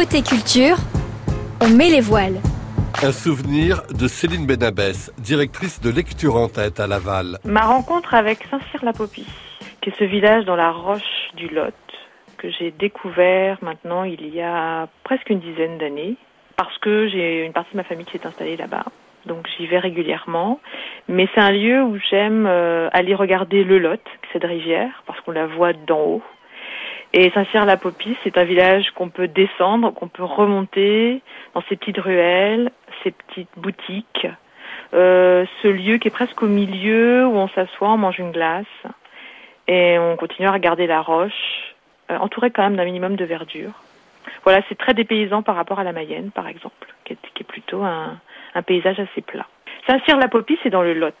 Côté culture, on met les voiles. Un souvenir de Céline Benabès, directrice de lecture en tête à Laval. Ma rencontre avec Saint-Cyr-la-Popie, qui est ce village dans la roche du Lot, que j'ai découvert maintenant il y a presque une dizaine d'années, parce que j'ai une partie de ma famille qui s'est installée là-bas. Donc j'y vais régulièrement. Mais c'est un lieu où j'aime euh, aller regarder le Lot, cette rivière, parce qu'on la voit d'en haut. Et Saint-Cyr-la-Popie, c'est un village qu'on peut descendre, qu'on peut remonter dans ces petites ruelles, ces petites boutiques. Euh, ce lieu qui est presque au milieu où on s'assoit, on mange une glace et on continue à regarder la roche, euh, entouré quand même d'un minimum de verdure. Voilà, c'est très dépaysant par rapport à la Mayenne, par exemple, qui est, plutôt un, un paysage assez plat. Saint-Cyr-la-Popie, c'est dans le Lot.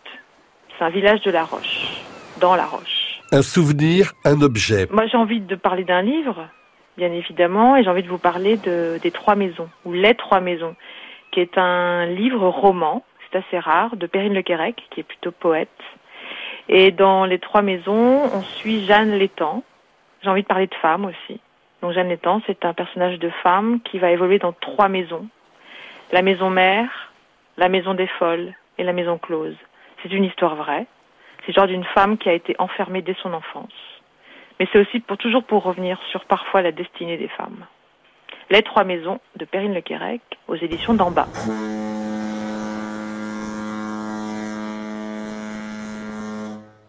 C'est un village de la Roche, dans la Roche. Un souvenir, un objet. Moi, j'ai envie de parler d'un livre, bien évidemment, et j'ai envie de vous parler de, des Trois Maisons, ou Les Trois Maisons, qui est un livre roman, c'est assez rare, de Perrine Le Quérec, qui est plutôt poète. Et dans Les Trois Maisons, on suit Jeanne Létang. J'ai envie de parler de femme aussi. Donc Jeanne Létang, c'est un personnage de femme qui va évoluer dans trois maisons. La maison mère, la maison des folles et la maison close. C'est une histoire vraie. Genre d'une femme qui a été enfermée dès son enfance. Mais c'est aussi pour toujours pour revenir sur parfois la destinée des femmes. Les trois maisons de Perrine Le Quérec aux éditions d'en bas.